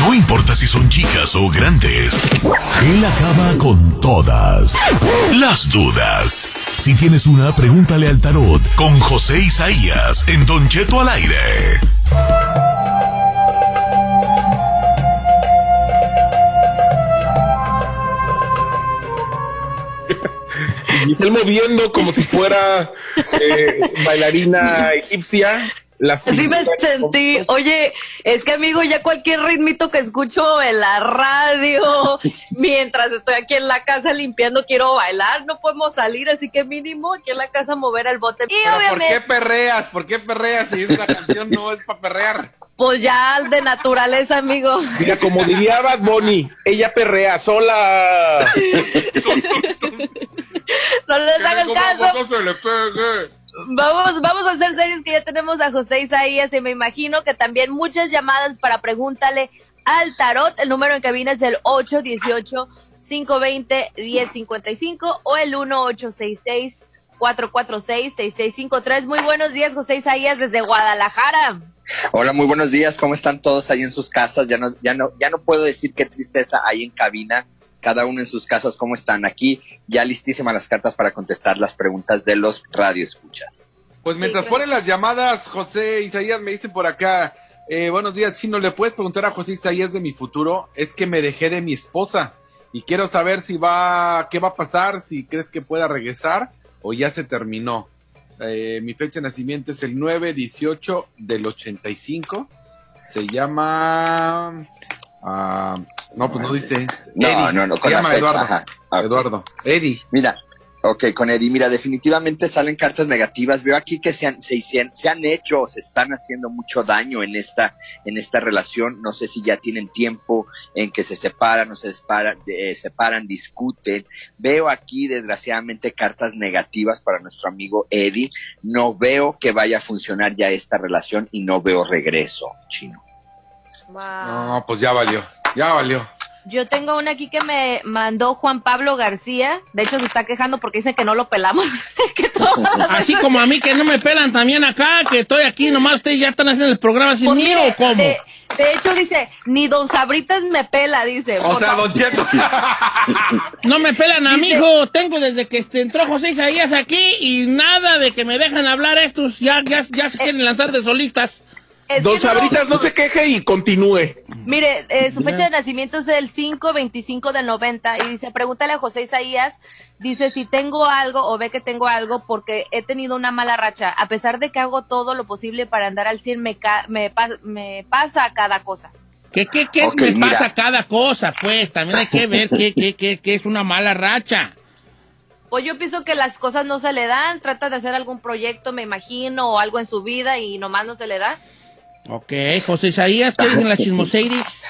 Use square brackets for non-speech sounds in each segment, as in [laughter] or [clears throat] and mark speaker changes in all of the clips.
Speaker 1: No importa si son chicas o grandes, él acaba con todas las dudas. Si tienes una, pregúntale al tarot con José Isaías en Don Cheto al aire. [laughs]
Speaker 2: Moviendo como si fuera eh, bailarina egipcia. Las
Speaker 3: Así me sentí. Oye, es que amigo, ya cualquier ritmito que escucho en la radio, [laughs] mientras estoy aquí en la casa limpiando, quiero bailar. No podemos salir, así que mínimo aquí en la casa mover el bote. Y
Speaker 2: ¿Pero ¿Por qué perreas? ¿Por qué perreas si esa canción no es para perrear?
Speaker 3: pues ya de naturaleza, amigo.
Speaker 2: Mira, como diría Bad Bunny, ella perrea sola. [laughs]
Speaker 3: No les hagas caso.
Speaker 2: se le pegue.
Speaker 3: Vamos, vamos a hacer series que ya tenemos a José Isaías y me imagino que también muchas llamadas para pregúntale al tarot. El número en cabina es el 818-520-1055 o el 1866-446-6653. Muy buenos días, José Isaías, desde Guadalajara.
Speaker 4: Hola, muy buenos días. ¿Cómo están todos ahí en sus casas? Ya no, ya no, ya no puedo decir qué tristeza hay en cabina. Cada uno en sus casas, ¿cómo están? Aquí ya listísimas las cartas para contestar las preguntas de los radioescuchas.
Speaker 2: Pues mientras
Speaker 3: Sí,
Speaker 2: ponen las llamadas, José Isaías me dice por acá, eh, buenos días, Chino, ¿le puedes preguntar a José Isaías de mi futuro? Es que me dejé de mi esposa y quiero saber si va, qué va a pasar, si crees que pueda regresar o ya se terminó. Eh, mi fecha de nacimiento es el 9-18 del 85. Se llama... ah, no, pues no dice.
Speaker 4: No,
Speaker 2: Eddie.
Speaker 4: no, no, con la
Speaker 2: llama Eduardo.
Speaker 4: ajá.
Speaker 2: Eduardo. Eddie.
Speaker 4: Mira, ok, con Eddie, mira, definitivamente salen cartas negativas. Veo aquí que se han, se, se han hecho, se están haciendo mucho daño en esta, en esta relación. No sé si ya tienen tiempo en que se separan, o se separan, eh, separan, discuten. Veo aquí, desgraciadamente, cartas negativas para nuestro amigo Eddie. No veo que vaya a funcionar ya esta relación y no veo regreso, chino.
Speaker 2: No, pues ya valió. Ya valió.
Speaker 3: Yo tengo una aquí que me mandó Juan Pablo García. De hecho, se está quejando porque dice que no lo pelamos. [laughs] que [laughs]
Speaker 5: Así como a mí que no me pelan también acá, que estoy aquí, nomás ustedes ya están haciendo el programa sin
Speaker 3: Pues
Speaker 5: mí o cómo.
Speaker 3: De, de hecho, dice, ni Don Sabritas me pela, dice.
Speaker 2: O sea,
Speaker 3: favor.
Speaker 2: Don Cheto. [laughs]
Speaker 5: No me pelan a mi hijo, tengo desde que este, entró José Isaías aquí y nada de que me dejan hablar estos, ya, ya, ya se quieren lanzar de solistas.
Speaker 3: Es
Speaker 2: Don
Speaker 3: no-
Speaker 2: Sabritas no se queje y continúe.
Speaker 3: Mire, eh, su fecha de nacimiento es el 5-25 del 90 y dice, pregúntale a José Isaías, dice si tengo algo o ve que tengo algo porque he tenido una mala racha. A pesar de que hago todo lo posible para andar al 100, me, ca- me, pa- me pasa cada cosa.
Speaker 5: ¿Qué, qué, qué es- me
Speaker 4: mira.
Speaker 5: pasa cada cosa? Pues también hay que [laughs] ver qué, qué, qué, qué es una mala racha.
Speaker 3: Pues yo pienso que las cosas no se le dan, trata de hacer algún proyecto, me imagino, o algo en su vida y nomás no se le da.
Speaker 5: Ok, José Isaías, ¿qué dicen las chismoseiris?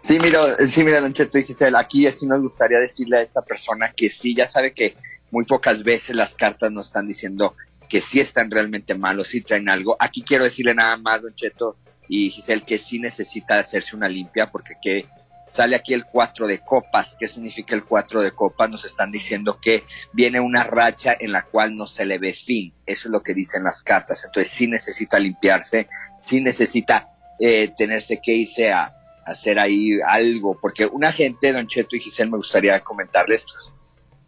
Speaker 4: Sí, mira, sí, mira, Don Cheto y Giselle, aquí sí nos gustaría decirle a esta persona que sí, ya sabe que muy pocas veces las cartas nos están diciendo que sí están realmente malos, sí traen algo. Aquí quiero decirle nada más, Don Cheto y Giselle, que sí necesita hacerse una limpia porque que sale aquí el 4 de copas. ¿Qué significa el 4 de copas? Nos están diciendo que viene una racha en la cual no se le ve fin. Eso es lo que dicen las cartas. Entonces sí necesita limpiarse, sí necesita eh, tenerse que irse a, a hacer ahí algo, porque una gente, Don Cheto y Giselle, me gustaría comentarles,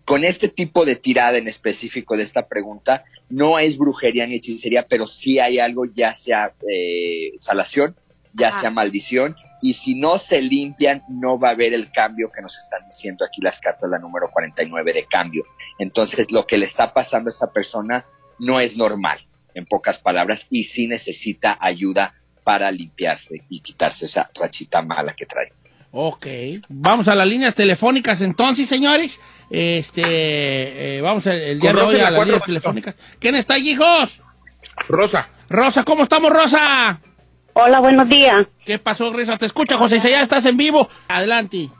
Speaker 4: con este tipo de tirada en específico de esta pregunta, no es brujería ni hechicería, pero sí hay algo, ya sea eh, salación, ya
Speaker 3: Ajá.
Speaker 4: sea maldición, y si no se limpian, no va a haber el cambio que nos están diciendo aquí las cartas, la número 49 de cambio. Entonces, lo que le está pasando a esta persona no es normal, en pocas palabras, y sí necesita ayuda para limpiarse y quitarse esa rachita mala que trae.
Speaker 5: Ok, vamos a las líneas telefónicas entonces, señores. Este, eh, vamos el, el día
Speaker 2: Con
Speaker 5: de
Speaker 2: Rosa
Speaker 5: hoy a las líneas telefónicas. ¿Quién está allí, hijos?
Speaker 2: Rosa.
Speaker 5: Rosa, ¿cómo estamos, Rosa?
Speaker 6: Hola, buenos días.
Speaker 5: ¿Qué pasó, Rosa? Te escucha, José, ya estás en vivo. Adelante.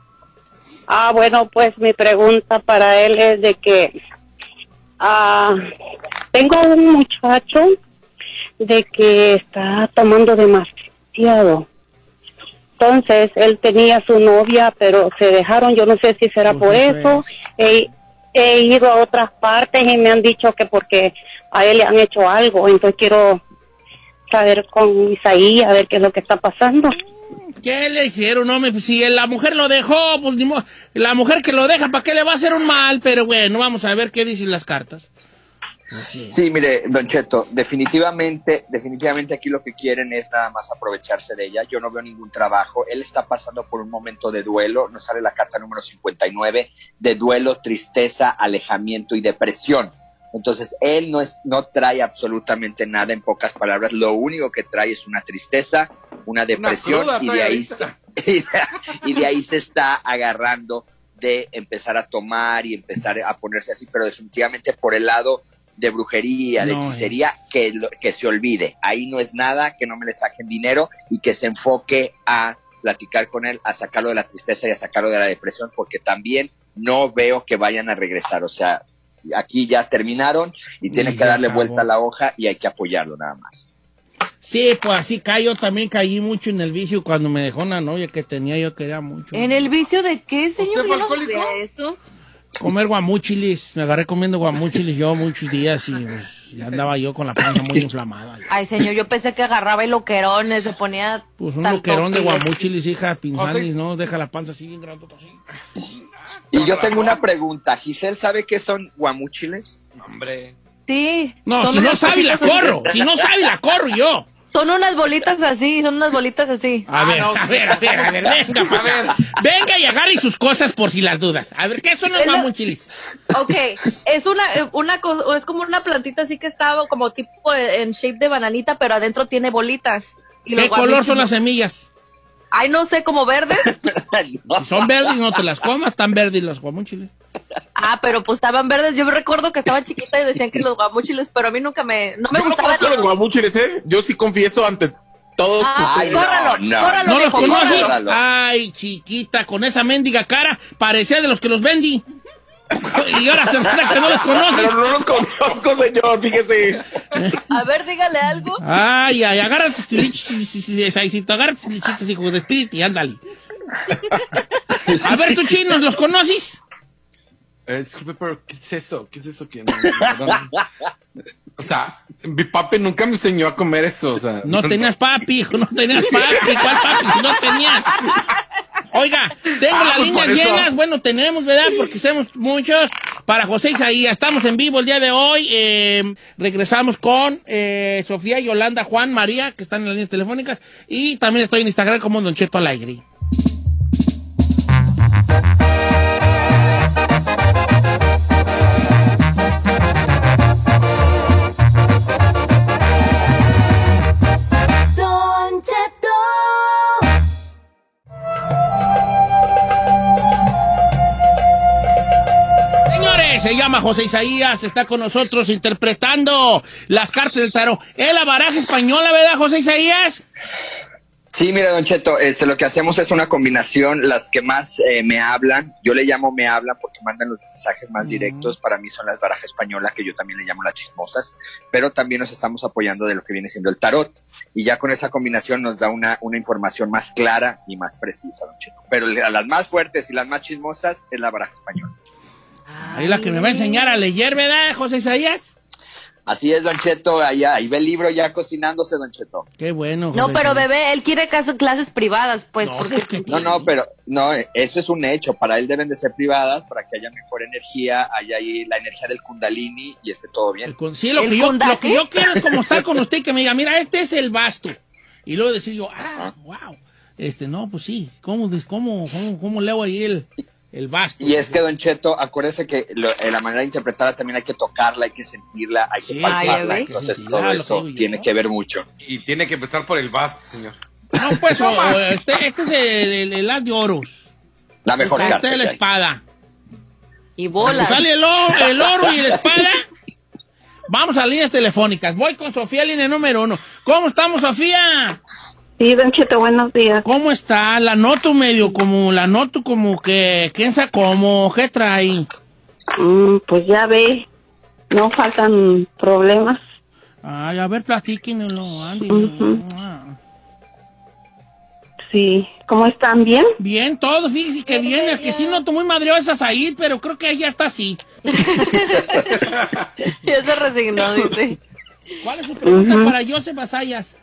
Speaker 6: Ah, bueno, pues mi pregunta para él es de que ah, tengo un muchacho de que está tomando demasiado. Entonces, él tenía su novia, pero se dejaron, yo no sé si será
Speaker 5: Pues
Speaker 6: por
Speaker 5: eso.
Speaker 6: He, he ido a otras partes y me han dicho que porque a él le han hecho algo, entonces quiero saber con Isaí, a ver qué es lo que está pasando.
Speaker 5: ¿Qué le hicieron? No, me, si la mujer lo dejó, pues ni mo- la mujer que lo deja, ¿para qué le va a hacer un mal? Pero bueno, vamos a ver qué dicen las cartas. Sí.
Speaker 4: Sí, mire, Don Cheto, definitivamente, definitivamente aquí lo que quieren es nada más aprovecharse de ella. Yo no veo ningún trabajo. Él está pasando por un momento de duelo. Nos sale la carta número 59 de duelo, tristeza, alejamiento y depresión. Entonces, él no, es, no trae absolutamente nada en pocas palabras. Lo único que trae es una tristeza, una depresión y de ahí
Speaker 2: ahorita.
Speaker 4: y de, y de ahí se está agarrando de empezar a tomar y empezar a ponerse así, pero definitivamente por el lado de brujería, de
Speaker 5: No,
Speaker 4: hechicería, que, lo- que se olvide. Ahí no es nada, que no me le saquen dinero y que se enfoque a platicar con él, a sacarlo de la tristeza y a sacarlo de la depresión, porque también no veo que vayan a regresar. O sea, aquí ya terminaron y tienen
Speaker 5: Y
Speaker 4: que darle
Speaker 5: acabó.
Speaker 4: vuelta a la hoja y hay que apoyarlo nada más.
Speaker 5: Sí, pues así caí, yo también caí mucho en el vicio cuando me dejó una novia que tenía, yo quería mucho.
Speaker 3: ¿En el vicio de qué, señor?
Speaker 2: ¿Usted fue
Speaker 3: no
Speaker 2: alcohólico?
Speaker 3: eso.
Speaker 5: Comer guamuchilis, me agarré comiendo guamuchilis yo muchos días y pues, ya andaba yo con la panza muy inflamada.
Speaker 3: Ay, señor, yo pensé que agarraba el loquerón, se ponía...
Speaker 5: Pues un loquerón de
Speaker 3: toque.
Speaker 5: guamuchilis, hija, pinzanis,
Speaker 2: José.
Speaker 5: ¿no? Deja la panza así bien grandota así.
Speaker 4: Y yo tengo una pregunta. ¿Giselle sabe qué son guamúchiles?
Speaker 2: Hombre.
Speaker 3: Sí.
Speaker 5: No, si no sabe, la corro. Si no sabe, la corro yo.
Speaker 3: Son unas bolitas así, son unas bolitas así.
Speaker 5: A
Speaker 2: Ah,
Speaker 5: ver,
Speaker 2: no,
Speaker 5: a ver, a ver, a ver, venga, pa' acá. Venga y agarre sus cosas por si las dudas. A ver, ¿qué son los guamuchilis?
Speaker 3: Ok, es una, eh, una co- es como una plantita así que está como tipo en shape de bananita, pero adentro tiene bolitas. Y
Speaker 5: ¿Qué color son las semillas?
Speaker 3: Ay, no sé, como verdes. [laughs]
Speaker 5: Si son verdes, no te las comas, están verdes los guamuchiles.
Speaker 3: Ah, pero pues estaban verdes. Yo me recuerdo que estaba chiquita y decían que los guamuchiles, pero a mí nunca me, no me
Speaker 2: no
Speaker 3: gustaban.
Speaker 2: conozco los guamuchiles, ¿eh? Yo sí confieso ante todos
Speaker 3: Ah,
Speaker 4: Ay, no,
Speaker 3: córralo,
Speaker 4: no.
Speaker 3: córralo,
Speaker 5: ¿No los conoces?
Speaker 4: córralo.
Speaker 5: Ay, chiquita, con esa mendiga cara, parecía de los que los vendí. Y ahora se nota que no los conoces.
Speaker 2: Pero no los conozco, señor, fíjese.
Speaker 3: A ver, dígale algo.
Speaker 5: Ay, ay, agarra tus tilichitos, agarra tus tilichitos, hijo de espíritu, y ándale. A ver, tú chinos, ¿los conoces?
Speaker 2: Eh, disculpe, pero ¿qué es eso? ¿Qué es eso que no- O sea, mi papi nunca me enseñó a comer eso, o sea.
Speaker 5: No tenías papi, hijo, no tenías papi. ¿Cuál papi si no tenías? Oiga, tengo
Speaker 2: Ah,
Speaker 5: las
Speaker 2: pues
Speaker 5: líneas llenas. Bueno, tenemos, ¿verdad? Porque somos muchos. Para José Isaías, estamos en vivo el día de hoy. Eh, regresamos con eh, Sofía, Yolanda, Juan, María, que están en las líneas telefónicas. Y también estoy en Instagram como Don Cheto Alegre. Se llama José Isaías, está con nosotros interpretando las cartas del tarot. Es la baraja española, ¿verdad, José Isaías?
Speaker 4: Sí, mira, Don Cheto, este, lo que hacemos es una combinación, las que más eh, me hablan, yo le llamo me hablan porque mandan los mensajes más directos, para mí son las barajas españolas, que yo también le llamo las chismosas, pero también nos estamos apoyando de lo que viene siendo el tarot, y ya con esa combinación nos da una, una información más clara y más precisa, Don Cheto. Pero a las más fuertes y las más chismosas es la baraja española.
Speaker 5: Ahí la que me va a enseñar a leer, ¿verdad, José Isaías?
Speaker 4: Así es, Don Cheto, allá, ahí ve el libro ya cocinándose, Don Cheto.
Speaker 5: Qué bueno.
Speaker 3: No,
Speaker 5: José
Speaker 3: pero
Speaker 5: Isaías.
Speaker 3: bebé, él quiere caso- clases privadas, pues,
Speaker 5: No,
Speaker 3: porque...
Speaker 5: pues, que-
Speaker 4: No, no, pero no, eso es un hecho. Para él deben de ser privadas para que haya mejor energía, haya ahí la energía del Kundalini y esté todo bien.
Speaker 5: El con- sí, lo
Speaker 3: ¿El
Speaker 5: que, yo, lo que yo quiero es como estar con usted y que me diga, mira, este es el basto. Y luego decir yo, ah, wow. Este, no, pues sí, ¿cómo, cómo, cómo, cómo leo ahí el, el basto?
Speaker 4: Y es que, Don Cheto, acuérdese que lo- eh, la manera de interpretarla también hay que tocarla, hay que sentirla, hay
Speaker 5: Sí,
Speaker 4: que palparla.
Speaker 3: ay,
Speaker 4: Entonces,
Speaker 5: ay.
Speaker 4: todo eso
Speaker 5: que yo.
Speaker 4: tiene que ver mucho.
Speaker 2: Y tiene que empezar por el basto, señor.
Speaker 5: No, pues, [laughs] o- o este, este es el, el, el as de oros.
Speaker 4: La mejor
Speaker 5: Este
Speaker 4: carta.
Speaker 5: es la
Speaker 4: que hay.
Speaker 5: espada.
Speaker 3: Y bola.
Speaker 5: Sale el, o- el oro y la espada. Vamos a líneas telefónicas. Voy con Sofía, línea número uno. ¿Cómo estamos, Sofía?
Speaker 6: Sí, Don Cheto, buenos días.
Speaker 5: ¿Cómo está? La noto medio como, la noto como que, ¿quién sabe cómo? ¿Qué trae?
Speaker 6: Mm, pues ya ve, no faltan problemas.
Speaker 5: Ay, a ver, platíquenlo, Andy. Ah.
Speaker 6: Sí, ¿cómo están? ¿Bien?
Speaker 5: Bien, todo, fíjese que bien, el que sí noto muy madreado es a Said, pero creo que ella está así. [laughs]
Speaker 3: Ya se resignó, dice.
Speaker 5: ¿Cuál es su pregunta para Joseph Asayas?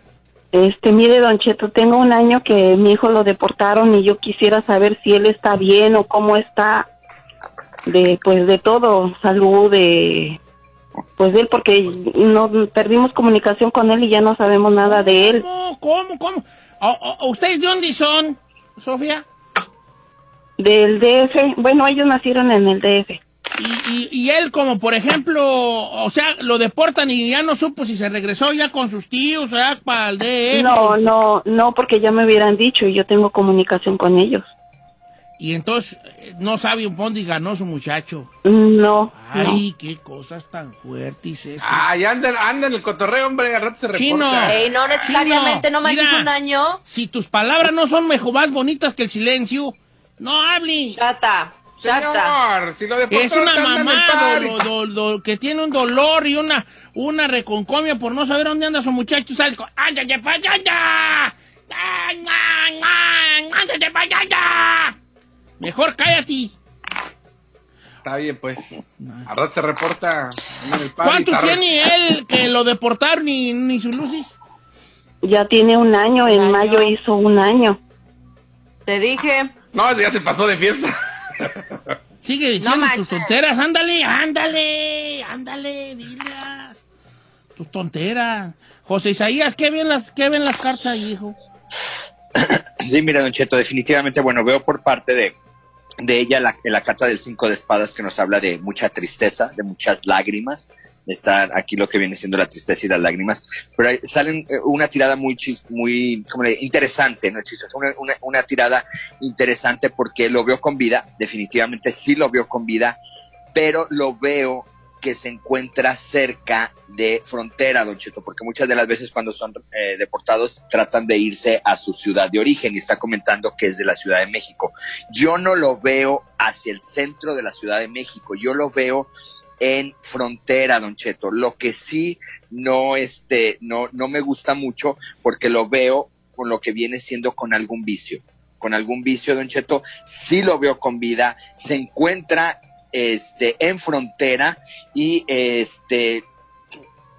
Speaker 6: Este, mire, Don Cheto, tengo un año que mi hijo lo deportaron y yo quisiera saber si él está bien o cómo está de, pues, de todo, salud, de, pues, de él, porque no perdimos comunicación con él y ya no sabemos nada de él.
Speaker 5: ¿Cómo? ¿Cómo? ¿Cómo? ¿O- o- ¿Ustedes de dónde son, Sofía?
Speaker 6: Del DF, bueno, ellos nacieron en el DF.
Speaker 5: Y, y, y él, como por ejemplo, o sea, lo deportan y ya no supo si se regresó ya con sus tíos, o sea, para el DF.
Speaker 6: No, no, no, porque ya me hubieran dicho y yo tengo comunicación con ellos.
Speaker 5: Y entonces eh, no sabe un dónde ganó su muchacho.
Speaker 6: No, no.
Speaker 5: Ay, qué cosas tan fuertes esas.
Speaker 2: Ay, anda, anda en el cotorreo, hombre, al rato se reporta.
Speaker 5: Chino.
Speaker 3: Ey, no necesariamente, no manches
Speaker 5: Mira.
Speaker 3: un año.
Speaker 5: Si tus palabras no son mejor más bonitas que el silencio, no hable.
Speaker 3: Chata, chata.
Speaker 2: Señor, si lo deportaron,
Speaker 5: Es una mamá
Speaker 2: party.
Speaker 5: do- do- do- que tiene un dolor y una, una reconcomia por no saber dónde anda su muchacho. Sales con, ¡ándate para allá! ¡Ay, ay, ay! ¡Ándate para allá! Mejor cállate.
Speaker 2: Está bien, pues. Rato se reporta. en el
Speaker 5: ¿Cuánto tiene él que lo deportaron y ni sus luces?
Speaker 6: Ya tiene un año, en mayo hizo un año.
Speaker 3: Te dije.
Speaker 2: No, ya se pasó de fiesta.
Speaker 5: Sigue diciendo
Speaker 3: No
Speaker 5: tus tonteras. Ándale, ándale, ándale, dilas. Tus tonteras. José Isaías, ¿qué ven las, qué ven las cartas ahí, hijo? [clears throat]
Speaker 4: Sí, mira, Don Cheto, definitivamente, bueno, veo por parte de, de ella la, la carta del cinco de espadas que nos habla de mucha tristeza, de muchas lágrimas. Está aquí lo que viene siendo la tristeza y las lágrimas. Pero ahí salen eh, una tirada muy, chis- muy como le- interesante, ¿no? Una, una, una tirada interesante porque lo veo con vida, definitivamente sí lo veo con vida, pero lo veo que se encuentra cerca de frontera, Don Cheto, porque muchas de las veces cuando son eh, deportados tratan de irse a su ciudad de origen y está comentando que es de la Ciudad de México. Yo no lo veo hacia el centro de la Ciudad de México, yo lo veo en frontera, Don Cheto. Lo que sí no, este, no, no me gusta mucho porque lo veo con lo que viene siendo con algún vicio. Con algún vicio, Don Cheto, sí lo veo con vida, se encuentra este, en frontera y este,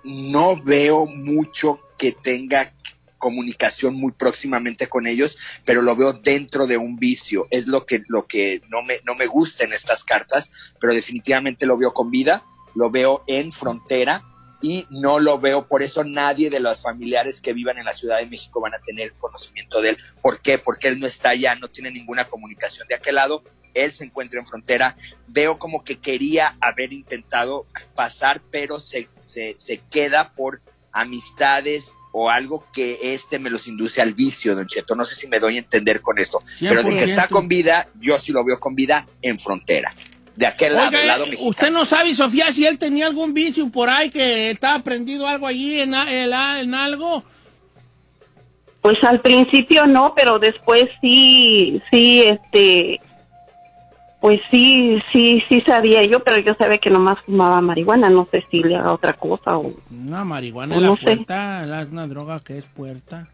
Speaker 4: no veo mucho que tenga comunicación muy próximamente con ellos, pero lo veo dentro de un vicio. Es lo que, lo que no, me, no me gusta en estas cartas, pero definitivamente lo veo con vida, lo veo en frontera y no lo veo, por eso nadie de los familiares que vivan en la Ciudad de México van a tener conocimiento de él. ¿Por qué? Porque él no está allá, no tiene ninguna comunicación de aquel lado, él se encuentra en frontera. Veo como que quería haber intentado pasar, pero se, se, se queda por amistades o algo que este me los induce al vicio, Don Cheto. No sé si me doy a entender con esto, pero de que
Speaker 5: 100%.
Speaker 4: está con vida, yo sí lo veo con vida en frontera. De aquel lado,
Speaker 5: Oiga,
Speaker 4: del lado
Speaker 5: eh,
Speaker 4: mexicano.
Speaker 5: usted no sabe, Sofía, si él tenía algún vicio por ahí que estaba prendido algo allí en, en a- en algo.
Speaker 6: Pues al principio no, pero después sí, sí, este, pues sí, sí, sí sabía yo, pero yo sabía que nomás fumaba marihuana, no sé si le haga otra cosa o...
Speaker 5: Una marihuana
Speaker 6: O
Speaker 5: la
Speaker 6: no sé.
Speaker 5: puerta, la- es una droga que es puerta.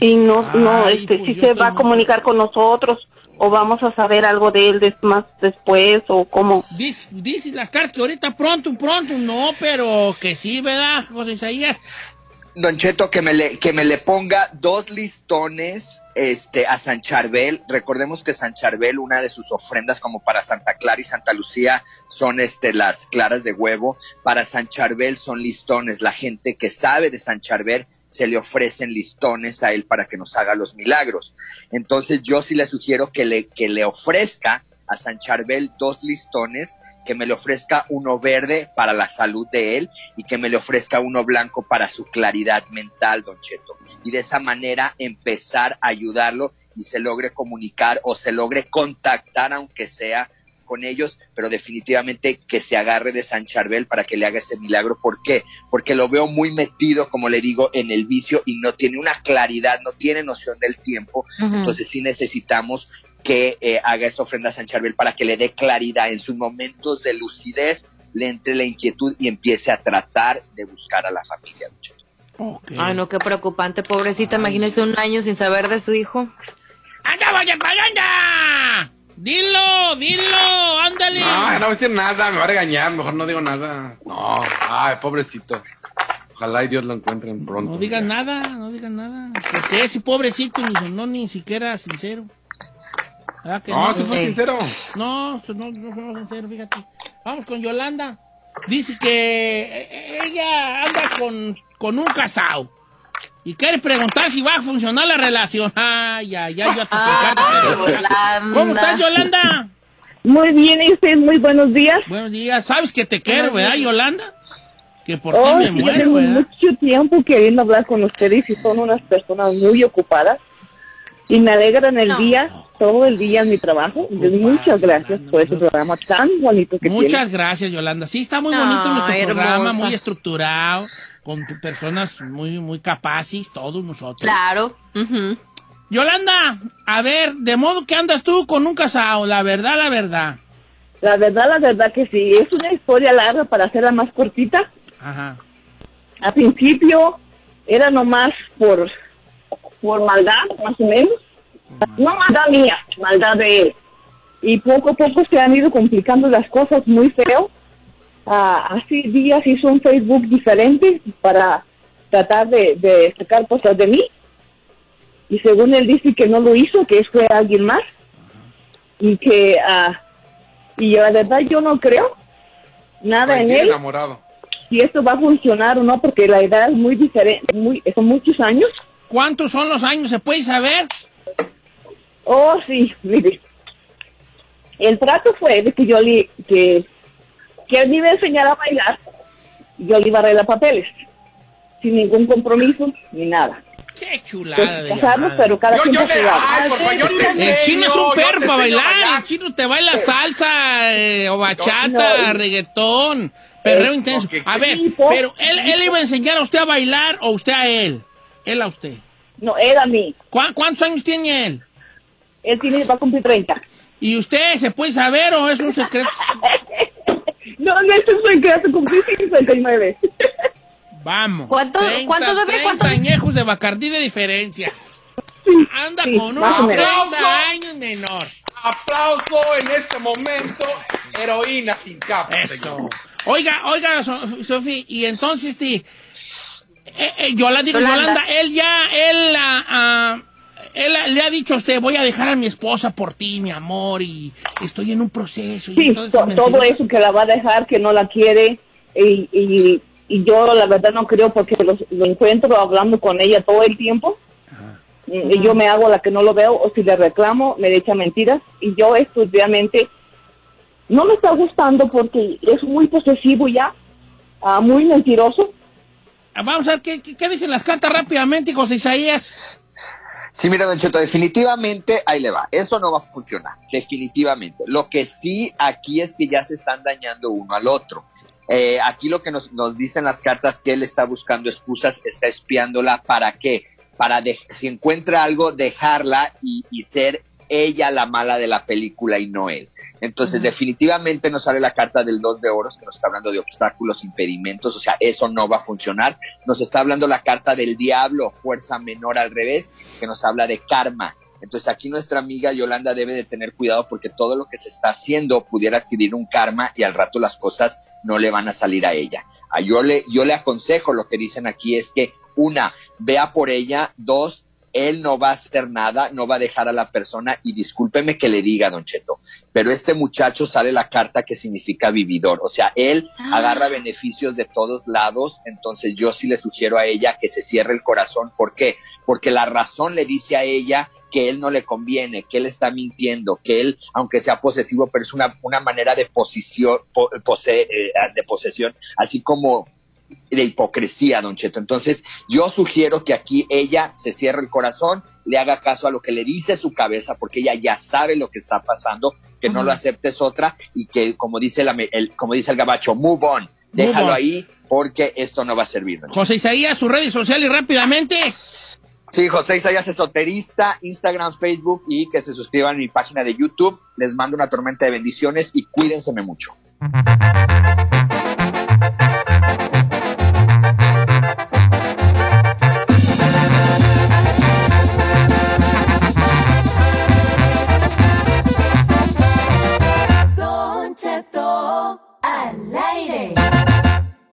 Speaker 6: Y no, no, este,
Speaker 5: pues
Speaker 6: si se va a comunicar con nosotros o vamos a saber algo de él des- más después o cómo.
Speaker 5: Dice, dice las cartas que ahorita pronto, pronto, no, pero que sí, ¿verdad, José Isaías?
Speaker 4: Don Cheto, que me le, que me le ponga dos listones este, a San Charbel. Recordemos que San Charbel, una de sus ofrendas como para Santa Clara y Santa Lucía, son este, las claras de huevo. Para San Charbel son listones. La gente que sabe de San Charbel se le ofrecen listones a él para que nos haga los milagros. Entonces yo sí le sugiero que le, que le ofrezca a San Charbel dos listones, que me le ofrezca uno verde para la salud de él y que me le ofrezca uno blanco para su claridad mental, don Cheto. Y de esa manera empezar a ayudarlo y se logre comunicar o se logre contactar, aunque sea con ellos, pero definitivamente que se agarre de San Charbel para que le haga ese milagro. ¿Por qué? Porque lo veo muy metido, como le digo, en el vicio y no tiene una claridad, no tiene noción del tiempo. Entonces sí necesitamos que eh, haga esta ofrenda a San Charbel para que le dé claridad en sus momentos de lucidez, le entre la inquietud y empiece a tratar de buscar a la familia.
Speaker 3: Okay. Ay, no, qué preocupante, pobrecita. Imagínese un año sin saber de su hijo.
Speaker 5: ¡Anda, vaya para anda! Dilo, dilo, ándale.
Speaker 2: No, no voy a decir nada, me va a regañar, mejor no digo nada. No, ay, pobrecito. Ojalá y Dios lo encuentren pronto.
Speaker 5: No digan nada, no digan nada. Porque ese pobrecito ni no ni siquiera sincero
Speaker 2: no, eso fue sincero.
Speaker 5: No, no, no fue sincero, fíjate. Vamos con Yolanda. Dice que eh, ella anda con, con un casado. Y quiere preguntar si va a funcionar la relación. Ay, ay, ay, yo ¿Cómo estás, Yolanda?
Speaker 7: Muy bien, y usted, muy buenos días.
Speaker 5: Buenos días. ¿Sabes que te quiero, verdad, Yolanda? Que por ti oh, me muero, tengo
Speaker 7: mucho tiempo queriendo hablar con ustedes y son unas personas muy ocupadas y me alegran el día, todo el día en mi trabajo. Muchas gracias por ese programa tan bonito que
Speaker 5: Muchas gracias, Yolanda. Sí, está muy bonito nuestro programa, muy estructurado, con personas muy, muy capaces, todos nosotros.
Speaker 3: Claro.
Speaker 5: Yolanda, a ver, de modo que andas tú con un casado, la verdad, la verdad.
Speaker 7: La verdad, la verdad que sí. Es una historia larga para hacerla más cortita. Ajá. A principio era nomás por por maldad, más o menos. No maldad mía, maldad de él. Y poco a poco se han ido complicando las cosas muy feo. Ah, hace días hizo un Facebook diferente para tratar de, sacar cosas de mí. Y según él dice que no lo hizo, que fue alguien más. Y que, uh, y la verdad yo no creo nada en él.
Speaker 2: Enamorado.
Speaker 7: Si esto va a funcionar o no, porque la edad es muy diferente, muy, son muchos años.
Speaker 5: ¿Cuántos son los años? ¿Se puede saber?
Speaker 7: Oh, sí, mire. El trato fue de que yo le, que, que él me iba a enseñar a bailar, yo le iba a arreglar papeles, sin ningún compromiso ni nada.
Speaker 5: Qué chulada de
Speaker 7: pero cada
Speaker 2: yo, yo
Speaker 5: le, El chino es un perro para bailar. El chino te baila salsa eh, o bachata, reggaetón, perreo intenso. A ver, pero él, él iba a enseñar a usted a bailar o usted a él. Él a usted.
Speaker 7: No, él a mí.
Speaker 5: ¿Cuántos años tiene él?
Speaker 7: Él tiene, va a cumplir 30.
Speaker 5: ¿Y usted se puede saber o es un secreto? [laughs]
Speaker 7: no, no es un secreto, cumplí 59.
Speaker 5: Vamos.
Speaker 3: ¿Cuántos, 30, ¿cuántos bebés?
Speaker 5: 30 añejos de Bacardí de diferencia. Anda con unos 30 años menor.
Speaker 2: Aplauso en este momento. Heroína sin capa.
Speaker 5: Eso. Oiga, oiga, Sofía, y entonces, este eh, eh, Yolanda, Yolanda, él ya, él, uh, él le ha dicho a usted, voy a dejar a mi esposa por ti, mi amor, y estoy en un proceso.
Speaker 7: sí, todo eso que la va a dejar, que no la quiere, y, y, yo la verdad no creo porque lo, encuentro hablando con ella todo el tiempo. Y yo me hago la que no lo veo, o si le reclamo, me echa mentiras. Y yo esto realmente no me está gustando porque es muy posesivo ya, uh, muy mentiroso
Speaker 5: Vamos a ver qué, dicen las cartas rápidamente, José Isaías.
Speaker 4: Sí, mira, Don Cheto, definitivamente ahí le va. Eso no va a funcionar, definitivamente. Lo que sí aquí es que ya se están dañando uno al otro. Eh, aquí lo que nos, dicen las cartas que él está buscando excusas, está espiándola. ¿Para qué? Para si encuentra algo, dejarla y ser ella la mala de la película y no él. Entonces, definitivamente nos sale la carta del dos de oros, que nos está hablando de obstáculos, impedimentos, o sea, eso no va a funcionar. Nos está hablando la carta del diablo, fuerza menor al revés, que nos habla de karma. Entonces, aquí nuestra amiga Yolanda debe de tener cuidado porque todo lo que se está haciendo pudiera adquirir un karma y al rato las cosas no le van a salir a ella. yo, le, yo le aconsejo, lo que dicen aquí es que, una, vea por ella, dos, él no va a hacer nada, no va a dejar a la persona y discúlpeme que le diga, don Cheto, pero este muchacho sale la carta que significa vividor, o sea, él
Speaker 3: Ah.
Speaker 4: agarra beneficios de todos lados, entonces yo sí le sugiero a ella que se cierre el corazón, ¿por qué? Porque la razón le dice a ella que él no le conviene, que él está mintiendo, que él, aunque sea posesivo, pero es una, una manera de posición, po- pose- eh, de posesión, así como de hipocresía, don Cheto. Entonces, yo sugiero que aquí ella se cierre el corazón, le haga caso a lo que le dice su cabeza, porque ella ya sabe lo que está pasando, que no lo aceptes otra y que, como dice, la, el, como dice el gabacho, move on, déjalo
Speaker 5: on.
Speaker 4: ahí porque esto no va a servir. don.
Speaker 5: José Isaías, sus redes sociales rápidamente.
Speaker 4: Sí, José Isaías esoterista, Instagram, Facebook y que se suscriban a mi página de YouTube. Les mando una tormenta de bendiciones y cuídenseme mucho.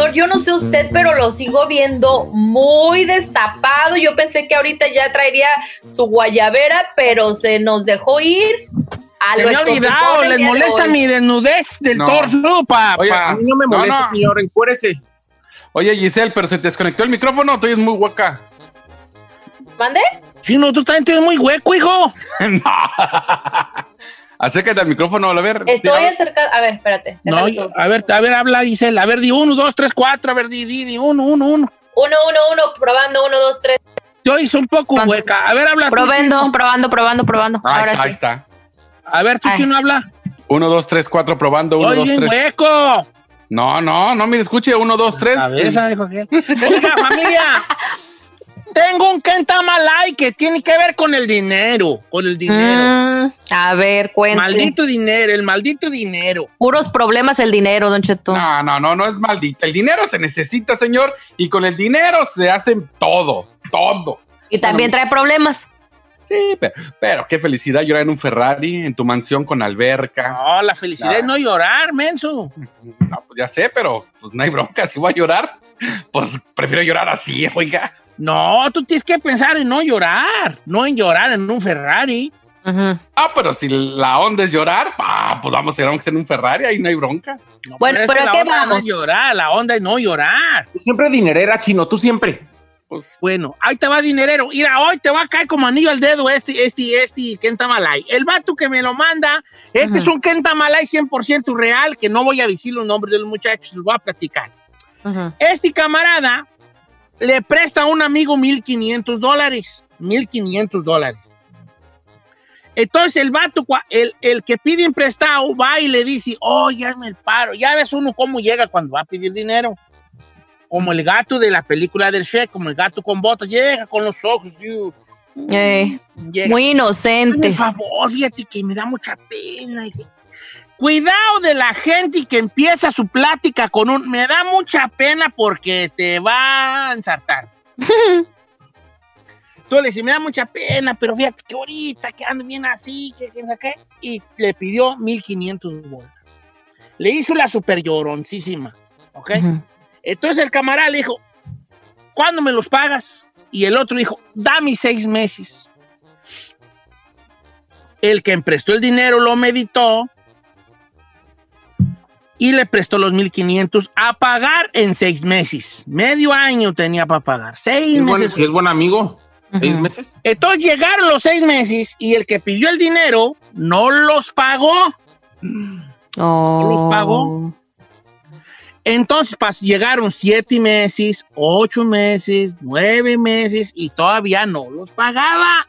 Speaker 3: Señor, yo no sé usted, pero lo sigo viendo muy destapado. Yo pensé que ahorita ya traería su guayabera, pero se nos dejó ir. A
Speaker 5: Se
Speaker 3: lo
Speaker 5: me ha olvidado, les molesta mi desnudez del
Speaker 2: No.
Speaker 5: torso, papá.
Speaker 2: Oye,
Speaker 8: A mí no me
Speaker 2: No,
Speaker 8: molesta,
Speaker 2: no.
Speaker 8: señor, encuérese.
Speaker 2: Oye, Giselle, pero se te desconectó el micrófono, tú eres muy hueca.
Speaker 3: ¿Mande?
Speaker 5: Chino, tú también tienes muy hueco, hijo. [laughs]
Speaker 2: no. Acércate al micrófono, a ver.
Speaker 3: Estoy
Speaker 2: Sí,
Speaker 3: acerca. A ver, espérate.
Speaker 5: No, a ver, a ver, habla, Gisela. A ver, di uno, dos, tres, cuatro. A ver, di, di, di uno, uno, uno.
Speaker 3: Uno, uno, uno, probando, uno, dos, tres.
Speaker 5: Yo hice un poco
Speaker 3: Probando.
Speaker 5: hueca. A ver, habla. tú,
Speaker 3: Probando,
Speaker 5: Chino.
Speaker 3: probando, probando, probando.
Speaker 2: Ahí
Speaker 3: Ahora
Speaker 2: está, ahí
Speaker 3: sí.
Speaker 2: está.
Speaker 5: A ver, tú,
Speaker 3: Ay.
Speaker 5: Chino, habla.
Speaker 2: Uno, dos, tres, cuatro, probando. Uno,
Speaker 5: Oye,
Speaker 2: dos,
Speaker 5: bien
Speaker 2: tres.
Speaker 5: hueco.
Speaker 2: No, no, no, mire, escuche. Uno, dos, tres.
Speaker 5: Cabeza, dijo aquel. Oiga, [laughs] familia. Tengo un Kentamalay que tiene que ver con el dinero. Con el dinero.
Speaker 3: A ver, cuente.
Speaker 5: Maldito dinero, el maldito dinero.
Speaker 3: Puros problemas el dinero, Don Cheto.
Speaker 2: No, no, no, no es maldito. El dinero se necesita, señor, y con el dinero se hacen todo, todo.
Speaker 3: Y también trae problemas.
Speaker 2: Sí, pero, pero, qué felicidad llorar en un Ferrari, en tu mansión con alberca.
Speaker 5: No, la felicidad es no llorar, menso.
Speaker 2: No, pues ya sé, pero pues no hay bronca. Si voy a llorar, pues prefiero llorar así, oiga.
Speaker 5: No, tú tienes que pensar en no llorar, no en llorar en un Ferrari.
Speaker 2: Ah, pero si la onda es llorar, ah, pues vamos a ir en un Ferrari, ahí no hay bronca.
Speaker 3: bueno, pero, ¿qué
Speaker 5: onda
Speaker 3: vamos?
Speaker 5: No llorar, la onda es no llorar.
Speaker 8: Tú siempre dinerera, chino, tú siempre.
Speaker 5: Pues bueno, ahí te va dinerero. Mira, hoy te va a caer como anillo al dedo este, este, este Kenta Malay. El vato que me lo manda, este es un Kenta Malay 100% real, que no voy a decir los nombres de los muchachos, los voy a platicar. Este camarada le presta a un amigo 1.500 dólares. 1.500 dólares. Entonces el vato, el, el, que pide prestado, va y le dice, oh, ya me el paro. Ya ves uno cómo llega cuando va a pedir dinero. Como el gato de la película del Shrek, como el gato con botas, llega con los ojos.
Speaker 3: Eh, muy inocente.
Speaker 5: Por favor, fíjate que me da mucha pena. Cuidado de la gente que empieza su plática con un... Me da mucha pena porque te va a ensartar. [laughs] Entonces le dice, me da mucha pena, pero fíjate que ahorita que ando bien así, que quién sabe qué. Y le pidió 1.500 bolas. Le hizo la super lloroncísima, ¿ok? Entonces el camarada le dijo, ¿cuándo me los pagas? Y el otro dijo, dame seis meses. El que emprestó el dinero lo meditó y le prestó los 1.500 a pagar en seis meses. Medio año tenía para pagar. Seis
Speaker 8: es
Speaker 5: meses.
Speaker 8: Buen, si es buen amigo, seis meses.
Speaker 5: Entonces llegaron los seis meses y el que pidió el dinero no los pagó.
Speaker 3: No
Speaker 5: los pagó. Entonces pas, llegaron siete meses, ocho meses, nueve meses y todavía no los pagaba.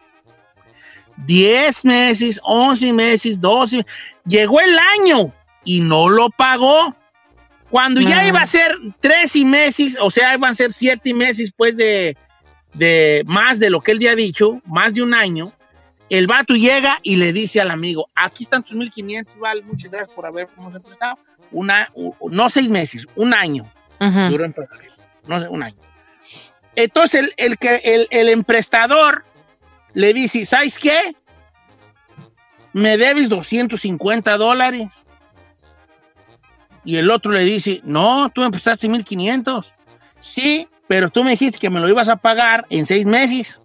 Speaker 5: Diez meses, once meses, doce. Llegó el año y no lo pagó. Cuando ya iba a ser tres y meses, o sea, iban a ser siete meses pues de, de más de lo que él había dicho, más de un año, el vato llega y le dice al amigo, aquí están tus 1500, vale, muchas gracias por habernos prestado. Una, no seis meses, un año. Uh -huh. Duró en no sé, un año. Entonces el, el, que, el, el emprestador le dice, ¿sabes qué? Me debes 250 dólares. Y el otro le dice, no, tú empezaste 1500. Sí, pero tú me dijiste que me lo ibas a pagar en seis meses.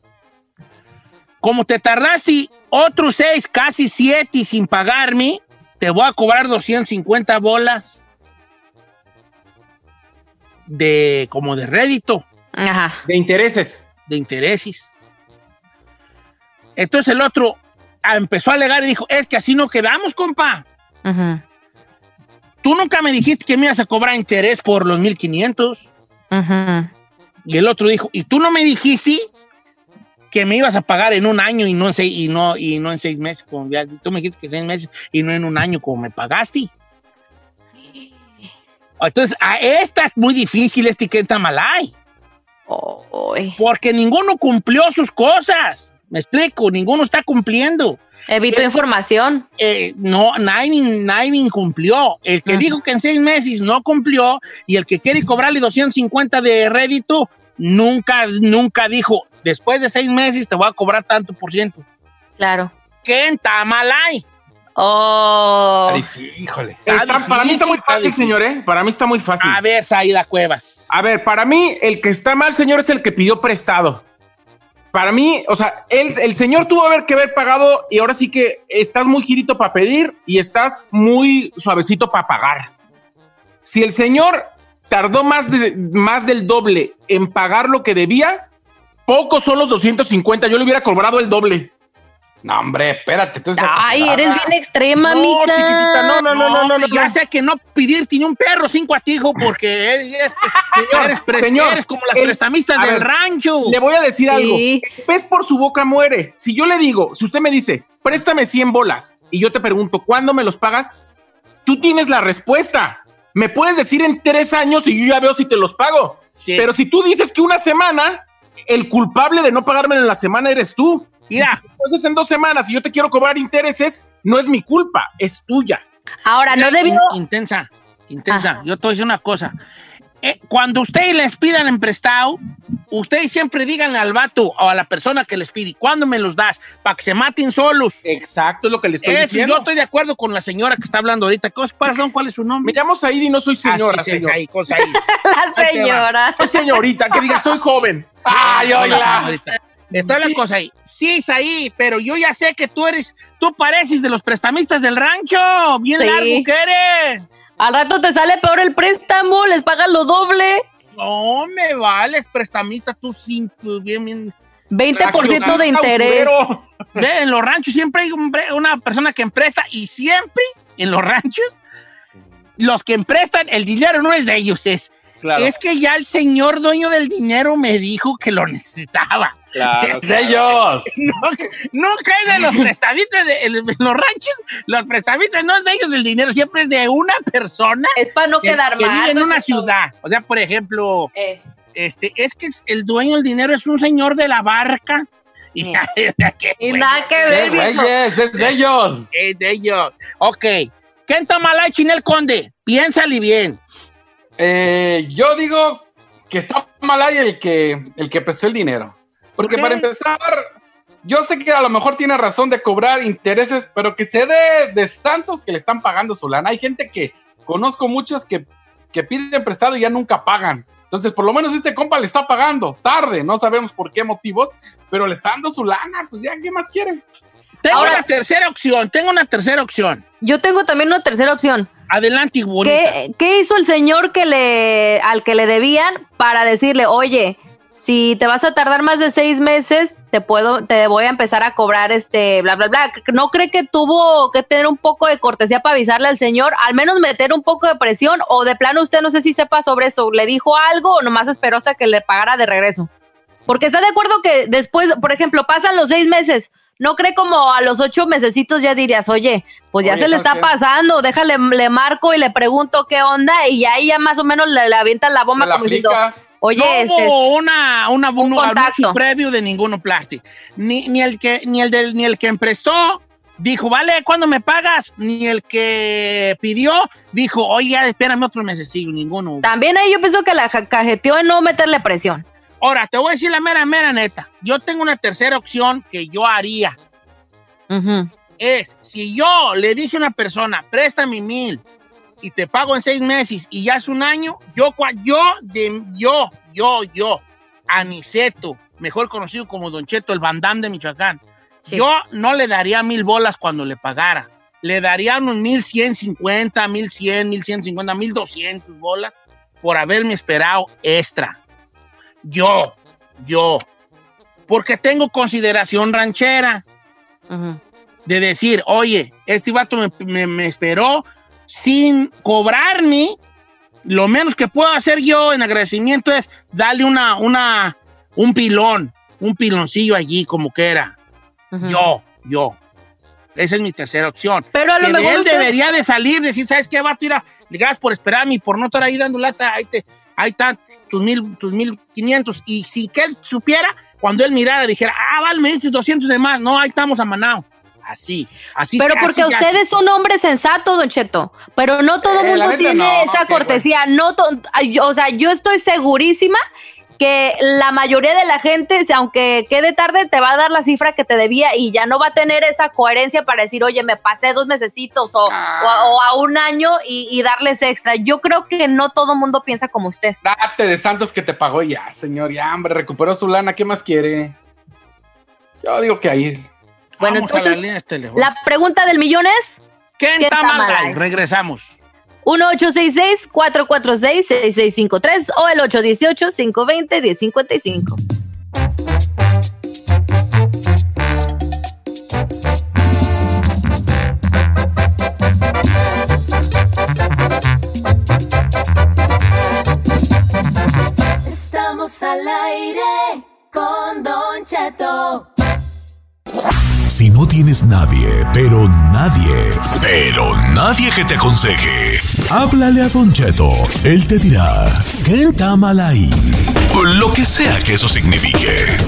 Speaker 5: Como te tardaste otros seis, casi siete sin pagarme, te voy a cobrar 250 bolas de como de rédito.
Speaker 3: Ajá.
Speaker 8: De intereses.
Speaker 5: De intereses. Entonces el otro empezó a alegar y dijo, es que así no quedamos, compa.
Speaker 3: Ajá.
Speaker 5: Tú nunca me dijiste que me ibas a cobrar interés por los 1500.
Speaker 3: Ajá.
Speaker 5: Y el otro dijo, ¿y tú no me dijiste que me ibas a pagar en un año y no en seis, y no, y no en seis meses? Como ya, tú me dijiste que seis meses y no en un año como me pagaste. Entonces, a esta es muy difícil este Kenta Malay.
Speaker 3: Oh,
Speaker 5: porque ninguno cumplió sus cosas. Me explico, ninguno está cumpliendo.
Speaker 3: Evitó información.
Speaker 5: Eh, no, nadie, nadie cumplió. El que uh -huh. dijo que en seis meses no cumplió y el que quiere cobrarle 250 de rédito, nunca, nunca dijo, después de seis meses te voy a cobrar tanto por ciento.
Speaker 3: Claro.
Speaker 5: ¿Qué en Tamalay?
Speaker 3: Oh.
Speaker 2: Híjole.
Speaker 8: Está, para mí está muy fácil, señor, ¿eh? Para mí está muy fácil.
Speaker 5: A ver, Saida Cuevas.
Speaker 8: A ver, para mí, el que está mal, señor, es el que pidió prestado para mí, o sea, el, señor tuvo que haber pagado y ahora sí que estás muy girito para pedir y estás muy suavecito para pagar. Si el señor tardó más, de, más del doble en pagar lo que debía, pocos son los 250. Yo le hubiera cobrado el doble.
Speaker 2: No, hombre, espérate. Tú
Speaker 3: Ay, eres bien extrema,
Speaker 8: no,
Speaker 3: mica.
Speaker 8: chiquitita, no, no, no, no, no, no.
Speaker 5: Ya sé que no pedir tiene un perro sin cuatijo porque eres,
Speaker 8: señor,
Speaker 5: eres,
Speaker 8: señor,
Speaker 5: eres como las
Speaker 8: el,
Speaker 5: prestamistas del
Speaker 8: ver,
Speaker 5: rancho.
Speaker 8: Le voy a decir sí. algo. El pez por su boca muere. Si yo le digo, si usted me dice, préstame 100 bolas y yo te pregunto, ¿cuándo me los pagas? Tú tienes la respuesta. Me puedes decir en tres años y yo ya veo si te los pago. Sí. Pero si tú dices que una semana, el culpable de no pagarme en la semana eres tú.
Speaker 5: Mira.
Speaker 8: Entonces en dos semanas, si yo te quiero cobrar intereses, no es mi culpa, es tuya.
Speaker 3: Ahora, no debió...
Speaker 5: Intensa, intensa. Yo te voy a decir una cosa. Eh, cuando ustedes les pidan en prestado, ustedes siempre díganle al vato o a la persona que les pide, ¿cuándo me los das? Para que se maten solos.
Speaker 8: Exacto, es lo que les estoy diciendo.
Speaker 5: Yo estoy de acuerdo con la señora que está hablando ahorita. ¿Cómo es, perdón, ¿cuál es su nombre?
Speaker 8: Me llamo Said y no soy señora,
Speaker 5: Ah, sí, sí,
Speaker 8: señor.
Speaker 5: Said, con [laughs] Said.
Speaker 3: La señora.
Speaker 8: Soy señorita, que diga, soy joven.
Speaker 5: Ay,
Speaker 8: Ay,
Speaker 5: hola.
Speaker 8: Hola.
Speaker 5: Está la cosa ahí. Sí, ahí, pero yo ya sé que tú eres, tú pareces de los prestamistas del rancho. Bien
Speaker 3: Sí.
Speaker 5: largo que eres.
Speaker 3: Al rato te sale peor el préstamo, les pagan lo doble.
Speaker 5: No me vales, prestamista, tú sin, tú bien, bien.
Speaker 3: 20% de interés.
Speaker 5: Ve, en los ranchos siempre hay un una persona que empresta y siempre en los ranchos los que emprestan, el dinero no es de ellos, es,
Speaker 8: Claro,
Speaker 5: es que ya el señor dueño del dinero me dijo que lo necesitaba.
Speaker 8: Claro. [laughs]
Speaker 2: De ellos. [laughs]
Speaker 5: No, nunca es de los prestamistas de, los ranchos, los prestamistas no es de ellos el dinero, siempre es de una persona
Speaker 3: Es para no
Speaker 5: que,
Speaker 3: quedar
Speaker 5: que
Speaker 3: mal.
Speaker 5: vive en una ciudad. O sea, por ejemplo,
Speaker 3: Eh,
Speaker 5: este, es que el dueño del dinero es un señor de la barca. Y, [laughs]
Speaker 3: nada que ver.
Speaker 2: Reyes, es de ellos.
Speaker 5: Eh, de ellos. Ok. ¿Quién toma la Chinel Conde? Piénsale bien.
Speaker 2: Eh, yo digo que está mal ahí el que, el que prestó el dinero. Porque para empezar, yo sé que a lo mejor tiene razón de cobrar intereses, pero que se dé de tantos que le están pagando su lana. Hay gente que conozco muchos que, que piden prestado y ya nunca pagan. Entonces, por lo menos este compa le está pagando tarde, no sabemos por qué motivos, pero le está dando su lana, pues ya, ¿qué más quieren?
Speaker 5: Tengo
Speaker 3: Ahora-
Speaker 5: una tercera opción. Tengo una tercera opción.
Speaker 3: Yo tengo también una tercera opción.
Speaker 5: Adelante, bonita.
Speaker 3: ¿Qué, qué hizo el señor que le, al que le debían para decirle, oye, si te vas a tardar más de seis meses, te puedo, te voy a empezar a cobrar este, bla, bla, bla? ¿No cree que tuvo que tener un poco de cortesía para avisarle al señor? Al menos meter un poco de presión o de plano usted no sé si sepa sobre eso. ¿Le dijo algo o nomás esperó hasta que le pagara de regreso? Porque está de acuerdo que después, por ejemplo, pasan los seis meses. ¿No cree como a los ocho mesecitos ya dirías, oye, pues ya
Speaker 2: Oye,
Speaker 3: se le
Speaker 2: ¿sabes
Speaker 3: está
Speaker 2: qué?
Speaker 3: pasando, déjale, le marco y le pregunto qué onda y ahí ya más o menos le, le avientan la bomba
Speaker 2: ¿Me la
Speaker 3: como diciendo,
Speaker 2: aplicas?
Speaker 3: Oye,
Speaker 5: no
Speaker 3: este,
Speaker 5: hubo una, una, un, anuncio previo de ninguno plástico. Ni, ni el que, ni el del, ni el que emprestó dijo, vale, ¿cuándo me pagas? Ni el que pidió dijo, oye, espérame otro mesecillo, ninguno.
Speaker 3: también ahí yo pienso que la cajeteó en no meterle presión.
Speaker 5: Ahora, te voy a decir la mera, mera neta. Yo tengo una tercera opción que yo haría. Es, si yo le dije a una persona, préstame mil y te pago en seis meses y ya es un año, yo, yo, de, yo, yo, yo, Aniceto, mejor conocido como Don Cheto, el bandán de Michoacán,
Speaker 3: Sí.
Speaker 5: yo no le daría mil bolas cuando le pagara. Le daría unos mil cien cincuenta, mil cien, mil cien cincuenta, mil doscientos bolas por haberme esperado extra. Yo, yo, porque tengo consideración ranchera de decir, oye, este vato me, me- me esperó sin cobrarme. Lo menos que puedo hacer yo en agradecimiento es darle una, una, un pilón, un piloncillo allí, como que era.
Speaker 3: Ujú.
Speaker 5: Yo, yo. Esa es mi tercera opción.
Speaker 3: Pero a lo
Speaker 5: Que
Speaker 3: mejor
Speaker 5: él
Speaker 3: usted-
Speaker 5: debería de salir, decir, ¿sabes qué, vato? Mira, gracias por esperarme y por no estar ahí dando lata. Ahí, te, ahí están tus mil, tus mil quinientos. Y si que él supiera, cuando él mirara, dijera, ah, vale, me dices 200 de más. No, ahí estamos amanados. Así, así
Speaker 3: Pero porque
Speaker 5: así se
Speaker 3: usted
Speaker 5: hace.
Speaker 3: es un hombre sensato, Don Cheto. Pero no todo el
Speaker 2: Eh,
Speaker 3: mundo tiene
Speaker 2: no,
Speaker 3: esa cortesía. No o sea, yo estoy segurísima que la mayoría de la gente, aunque quede tarde, te va a dar la cifra que te debía y ya no va a tener esa coherencia para decir, oye, me pasé dos mesecitos o, o a, o a un año y, y darles extra. Yo creo que no todo mundo piensa como usted.
Speaker 2: Date de Santos que te pagó ya, señor. Ya, hombre, recuperó su lana. ¿Qué más quiere? Yo digo que ahí.
Speaker 3: Bueno,
Speaker 5: Vamos la
Speaker 3: entonces,
Speaker 5: telefónica.
Speaker 3: la pregunta del millón es...
Speaker 5: ¿Quién
Speaker 3: ¿Qué
Speaker 5: está
Speaker 3: está
Speaker 5: mal
Speaker 3: mal
Speaker 5: ahí?
Speaker 3: ahí?
Speaker 5: Regresamos.
Speaker 3: 1-866-446-6653 o el 818-520-1055.
Speaker 9: Estamos al aire con Don Cheto.
Speaker 1: Si no tienes nadie, pero nadie, pero nadie que te aconseje, háblale a Don Cheto. Él te dirá, ¿qué está mal ahí? Lo que sea que eso signifique.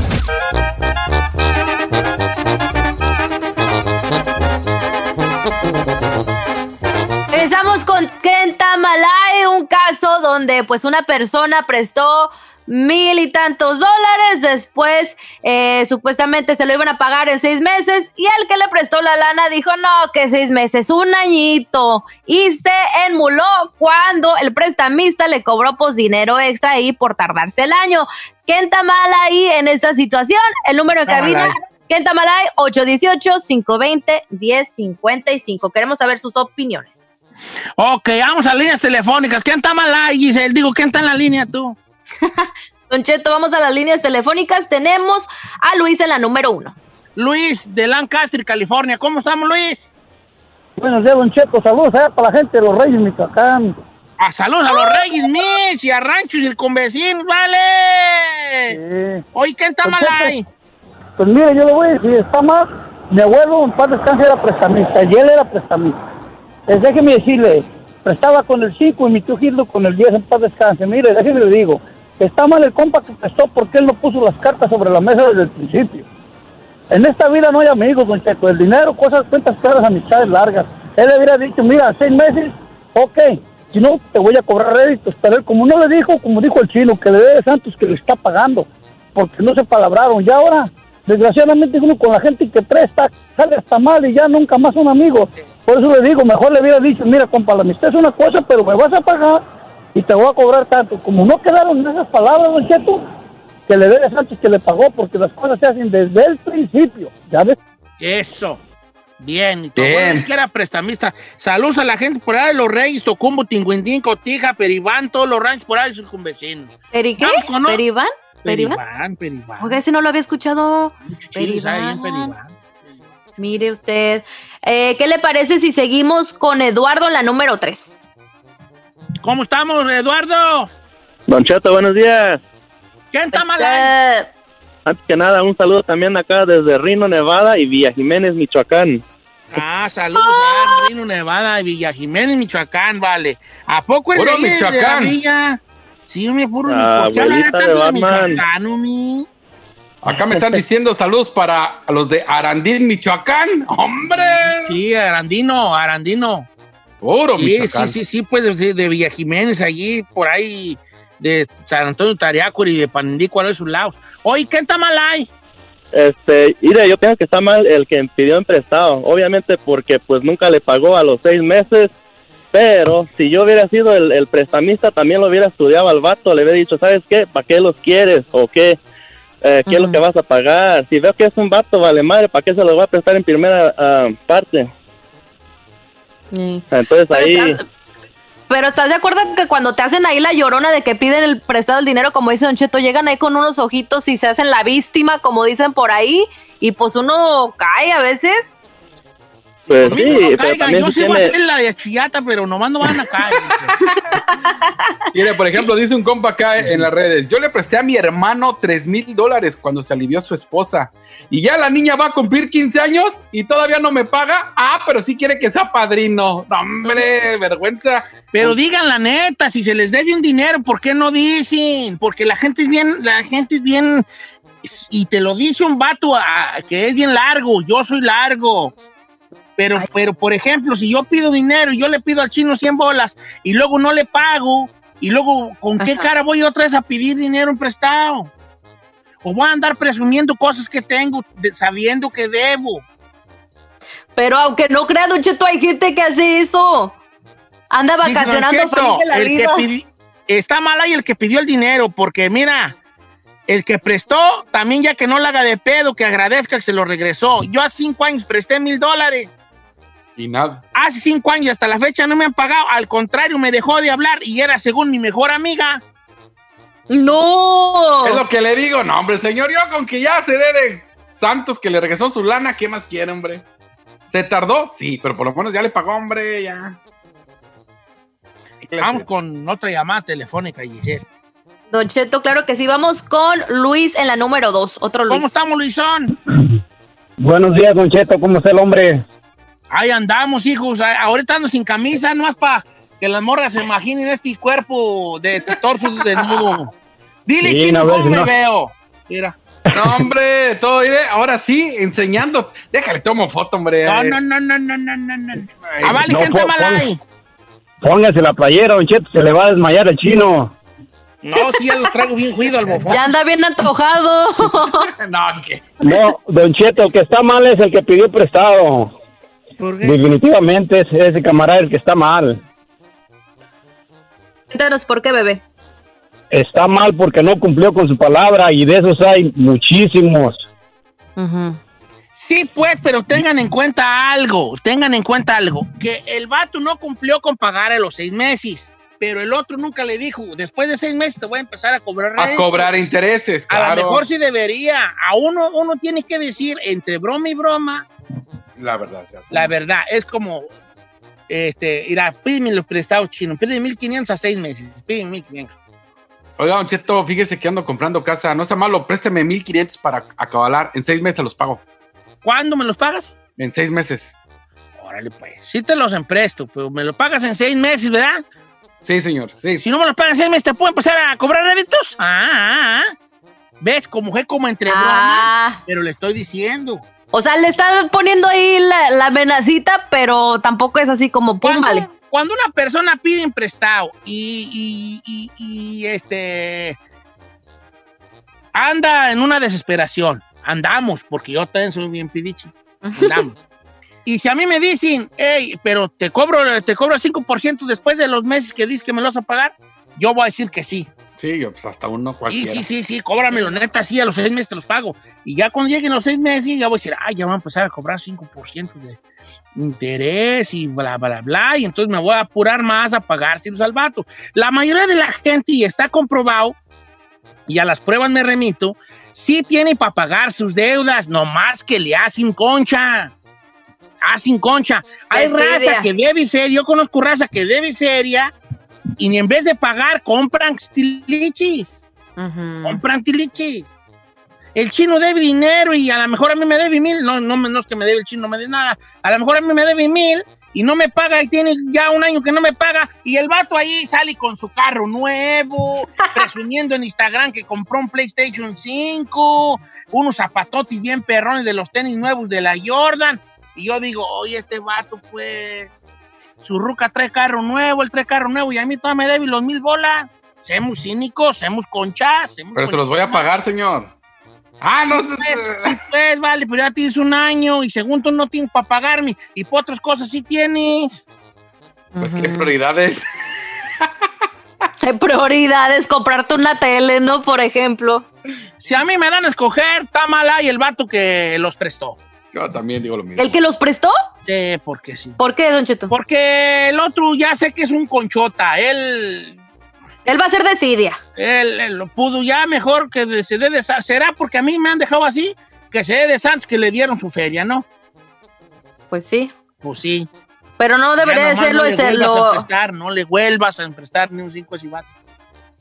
Speaker 3: Empezamos con Kenta Malay, un caso donde pues una persona prestó mil y tantos dólares, después eh, supuestamente se lo iban a pagar en seis meses y el que le prestó la lana dijo no, que seis meses, un añito y se enmuló cuando el prestamista le cobró pues dinero extra ahí por tardarse el año. ¿Quién está mal ahí en esta situación? El número de cabina.
Speaker 5: ahí.
Speaker 3: ¿Quién está mal ahí? 818-520-1055. Queremos saber sus opiniones.
Speaker 5: Ok, vamos a líneas telefónicas. ¿Quién está mal ahí, Giselle? Digo, ¿quién está en la línea tú? [laughs]
Speaker 3: Don Cheto, vamos a las líneas telefónicas. Tenemos a Luis en la número uno.
Speaker 5: Luis de Lancaster, California. ¿Cómo estamos, Luis?
Speaker 10: Buenos días, Don Cheto. Saludos allá para la gente de los Reyes, Michoacán.
Speaker 5: A saludos a los Reyes Mitch y a Ranchos y el convecino, vale. Oye, ¿quién está mal ahí?
Speaker 10: Pues mire, yo le voy a decir, está mal. Mi abuelo, en paz descanse, era prestamista y él era prestamista. Eh, déjeme decirle, prestaba con el 5 y mi tío Gildo con el 10 en paz descanse. Mire, déjeme le digo, está mal el compa que prestó porque él no puso las cartas sobre la mesa desde el principio. En esta vida no hay amigos, don Cheto. El dinero, cosas, cuentas claras, amistades largas. Él le hubiera dicho, mira, seis meses, ok. Si no, te voy a cobrar réditos. Pero él, como no le dijo, como dijo el chino, que le debe Santos que le está pagando. Porque no se palabraron. Y ahora, desgraciadamente, uno con la gente que presta, sale hasta mal y ya nunca más son amigos. Por eso le digo, mejor le hubiera dicho, mira, compa, la amistad es una cosa, pero me vas a pagar y te voy a cobrar tanto. Como no quedaron esas palabras, don Cheto, que le debe Santos que le pagó, porque las cosas se hacen desde el principio. ¿Ya ves?
Speaker 5: Eso. Bien. Y tu
Speaker 10: Bien.
Speaker 5: es que era prestamista. Saludos a la gente por allá de los Reyes, Tocumbo, Tinguindín, Cotija, Peribán, todos los ranchos por ahí, sus convecinos.
Speaker 3: ¿Peri qué?
Speaker 5: Con-
Speaker 3: ¿Peribán? ¿Peribán?
Speaker 5: Peribán, Peribán.
Speaker 3: Oiga, ese no lo había escuchado.
Speaker 5: ahí
Speaker 3: Peribán.
Speaker 5: Peribán.
Speaker 3: Mire usted. Eh, ¿Qué le parece si seguimos con Eduardo la número 3?
Speaker 5: ¿Cómo estamos, Eduardo?
Speaker 11: Don Cheto, buenos días.
Speaker 5: ¿Quién está mal?
Speaker 11: Antes que nada, un saludo también acá desde Rino, Nevada y Villa Jiménez, Michoacán.
Speaker 5: Ah, saludos a Rino, Nevada y Villa Jiménez, Michoacán, vale. ¿A poco el
Speaker 2: Puro
Speaker 5: es de la
Speaker 2: Michoacán.
Speaker 5: Villa? Sí, me puro
Speaker 11: Ah,
Speaker 5: Michoacán.
Speaker 11: de.
Speaker 5: Michoacán, homie.
Speaker 2: Acá me están diciendo saludos para los de Arandil, Michoacán. ¡Hombre!
Speaker 5: Sí, Arandino, Arandino.
Speaker 2: Puro
Speaker 5: sí,
Speaker 2: Michoacán.
Speaker 5: Sí, sí, sí, pues de, de Villa Jiménez, allí, por ahí, de San Antonio Tariácuri y de Panindícuaro de sus lados. Oye, ¿qué está mal ahí?
Speaker 11: Este, mire, yo pienso que está mal el que pidió en prestado, obviamente porque pues nunca le pagó a los seis meses, pero si yo hubiera sido el, el prestamista, también lo hubiera estudiado al vato, le hubiera dicho, ¿sabes qué? ¿Para qué los quieres? ¿O qué? Eh, ¿Qué es lo que vas a pagar? Si veo que es un vato, vale madre, ¿para qué se lo va a prestar en primera ah, parte? Entonces ahí...
Speaker 3: Pero ¿estás de acuerdo que cuando te hacen ahí la llorona de que piden el prestado el dinero, como dice Don Cheto, llegan ahí con unos ojitos y se hacen la víctima, como dicen por ahí, y pues uno cae a veces?
Speaker 11: Pues sí,
Speaker 5: no
Speaker 11: pero también
Speaker 5: yo
Speaker 11: sí
Speaker 5: voy a hacer la de chillata, pero nomás no van a caer. [laughs]
Speaker 2: Mire, por ejemplo, dice un compa acá en las redes, yo le presté a mi hermano tres mil dólares cuando se alivió su esposa y ya la niña va a cumplir 15 años y todavía no me paga. Ah, pero sí quiere que sea padrino. No, hombre, vergüenza.
Speaker 5: Pero digan la neta, si se les debe un dinero, ¿por qué no dicen? Porque la gente es bien, la gente es bien, y te lo dice un vato ah, que es bien largo, yo soy largo. Pero, pero, por ejemplo, si yo pido dinero y yo le pido al chino 100 bolas y luego no le pago, y luego, ¿con qué
Speaker 3: Ajá.
Speaker 5: cara voy otra vez a pedir dinero prestado? O voy a andar presumiendo cosas que tengo, de- sabiendo que debo.
Speaker 3: Pero aunque no crea, Don Cheto, hay gente que hace eso. Anda
Speaker 5: Dice
Speaker 3: vacacionando
Speaker 5: Cheto,
Speaker 3: feliz de la
Speaker 5: el que
Speaker 3: vida.
Speaker 5: pidi- está mal ahí el que pidió el dinero, porque mira, el que prestó, también ya que no la haga de pedo, que agradezca que se lo regresó. Yo hace cinco años presté mil dólares.
Speaker 2: Y nada.
Speaker 5: Hace cinco años y hasta la fecha no me han pagado. Al contrario, me dejó de hablar y era según mi mejor amiga.
Speaker 3: ¡No!
Speaker 2: Es lo que le digo. No, hombre, señor, yo con que ya se dé de Santos que le regresó su lana, ¿qué más quiere, hombre? ¿Se tardó? Sí, pero por lo menos ya le pagó, hombre, ya.
Speaker 5: Vamos con otra llamada telefónica, Giselle.
Speaker 3: Don Cheto, claro que sí. Vamos con Luis en la número 2. Otro Luis.
Speaker 5: ¿Cómo estamos, Luisón?
Speaker 10: Buenos días, Don Cheto, ¿cómo está el hombre?
Speaker 5: Ahí andamos, hijos. Ah, Ahorita ando sin camisa, nomás para que las morras se imaginen este cuerpo de este torso desnudo. Dile,
Speaker 10: Sí,
Speaker 5: chino,
Speaker 10: no,
Speaker 5: cómo me
Speaker 10: no.
Speaker 5: veo. Mira.
Speaker 2: No, hombre, todo, mire, ahora sí, enseñando. Déjale, tomo foto, hombre.
Speaker 5: No, no, no, no, no, no, no, no.
Speaker 2: Ay,
Speaker 5: Ah, vale,
Speaker 10: no,
Speaker 5: ¿quién está
Speaker 10: pon-
Speaker 5: mal ahí?
Speaker 12: Póngase la playera, Don Cheto, se le va a desmayar el chino.
Speaker 5: No, sí, ya lo traigo bien juido al bofón.
Speaker 3: Ya anda bien antojado. [laughs]
Speaker 5: no, ¿qué?
Speaker 12: No, Don Cheto, el que está mal es el que pidió prestado.
Speaker 5: ¿Por qué?
Speaker 12: Definitivamente es ese camarada el que está mal.
Speaker 3: Cuéntanos por qué, bebé.
Speaker 12: Está mal porque no cumplió con su palabra y de esos hay muchísimos.
Speaker 5: Sí, pues, pero tengan en cuenta algo, tengan en cuenta algo, que el vato no cumplió con pagar a los seis meses, pero el otro nunca le dijo, después de seis meses te voy a empezar a cobrar
Speaker 2: A
Speaker 5: rédito".
Speaker 2: cobrar intereses,
Speaker 5: A lo
Speaker 2: claro.
Speaker 5: mejor sí debería, a uno, uno tiene que decir entre broma y broma,
Speaker 2: La verdad, se hace.
Speaker 5: la verdad, es como, este, irá, pídeme los prestados chinos, pídeme 1500 a seis meses, pídeme 1500.
Speaker 2: Oiga, Don Cheto, fíjese que ando comprando casa. No sea malo, présteme 1500 para acabalar. En seis meses los pago.
Speaker 5: ¿Cuándo me los pagas?
Speaker 2: En seis meses.
Speaker 5: Órale, pues, sí te los empresto, pero me los pagas en seis meses, ¿verdad?
Speaker 2: Sí, señor. Sí.
Speaker 5: Si no me los pagan en seis meses, ¿te puedo empezar a cobrar réditos? Ah, ah, ah. ¿Ves? Como fue como entre broma, pero le estoy diciendo.
Speaker 3: O sea, le está poniendo ahí la, la amenacita, pero tampoco es así como pum, vale.
Speaker 5: Cuando una persona pide en prestado y, y- y- y, este anda en una desesperación, andamos, porque yo también soy bien pidichi, andamos. y si a mí me dicen, hey, pero te cobro, te cobro el 5% después de los meses que dices que me lo vas a pagar, yo voy a decir que sí.
Speaker 2: Sí, yo pues hasta uno
Speaker 5: Sí,
Speaker 2: cualquiera.
Speaker 5: sí, sí, sí, cóbramelo, neta, sí, a los seis meses te los pago. Y ya cuando lleguen los seis meses, ya voy a decir, ay, ya van a empezar a cobrar 5% de interés y bla, bla, bla, y entonces me voy a apurar más a pagárselos al vato. La mayoría de la gente, y está comprobado, y a las pruebas me remito, sí tiene para pagar sus deudas, nomás que le hacen concha. Hacen concha. Hay
Speaker 3: Desidia.
Speaker 5: raza que debe feria, yo conozco raza que debe feria, y en vez de pagar, compran tilichis. Compran tilichis. El chino debe dinero y a lo mejor a mí me debe mil. No, no, no es que me debe el chino, no me debe nada. A lo mejor a mí me debe mil y no me paga y tiene ya un año que no me paga. Y el vato ahí sale con su carro nuevo, [laughs] presumiendo en Instagram que compró un PlayStation 5, unos zapatotis bien perrones de los tenis nuevos de la Jordan. Y yo digo, oye, este vato, pues, su ruca trae carro nuevo, él trae carro nuevo y a mí todavía me debe los mil bolas. Seamos cínicos, seamos conchas. seamos
Speaker 2: Pero se los voy a pagar, señor. Ah, no.
Speaker 5: Pues, sí, pues, vale, pero ya tienes un año y según tú no tienes para pagarme y por otras cosas sí tienes.
Speaker 2: Pues qué prioridades. [laughs]
Speaker 3: Hay prioridades, comprarte una tele, ¿no? Por ejemplo.
Speaker 5: Si a mí me dan a escoger, está ahí el vato que los prestó.
Speaker 2: Yo también digo lo mismo.
Speaker 3: ¿El que los prestó?
Speaker 5: Porque sí.
Speaker 3: ¿Por qué, Don Cheto?
Speaker 5: Porque el otro ya sé que es un conchota. Él,
Speaker 3: Él va a ser desidia.
Speaker 5: él, él lo pudo ya mejor que de- se dé de Sa- ¿Será porque a mí me han dejado así? Que se dé de Santos que le dieron su feria, ¿no?
Speaker 3: Pues sí.
Speaker 5: Pues sí.
Speaker 3: Pero no debería de serlo
Speaker 5: no
Speaker 3: de serlo.
Speaker 5: no le vuelvas a prestar ni un 5 ese vato.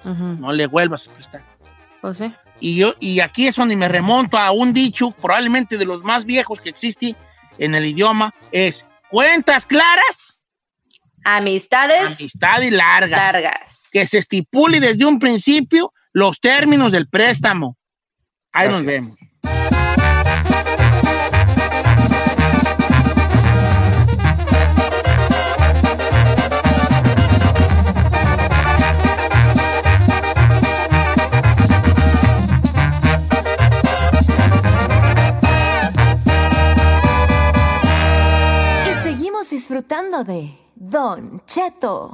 Speaker 5: No le vuelvas a prestar.
Speaker 3: Pues sí.
Speaker 5: Y, yo, y aquí es donde me remonto a un dicho, probablemente de los más viejos que existe en el idioma, es cuentas claras,
Speaker 3: Amistades
Speaker 5: amistades largas.
Speaker 3: largas.
Speaker 5: Que se estipule desde un principio los términos del préstamo. Ahí nos vemos.
Speaker 9: Disfrutando de Don Cheto.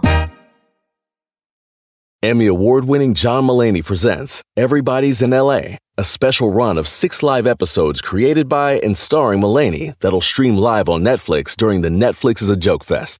Speaker 13: Emmy award winning John Mullaney presents Everybody's in LA, a special run of six live episodes created by and starring Mullaney that'll stream live on Netflix during the Netflix is a Joke Fest.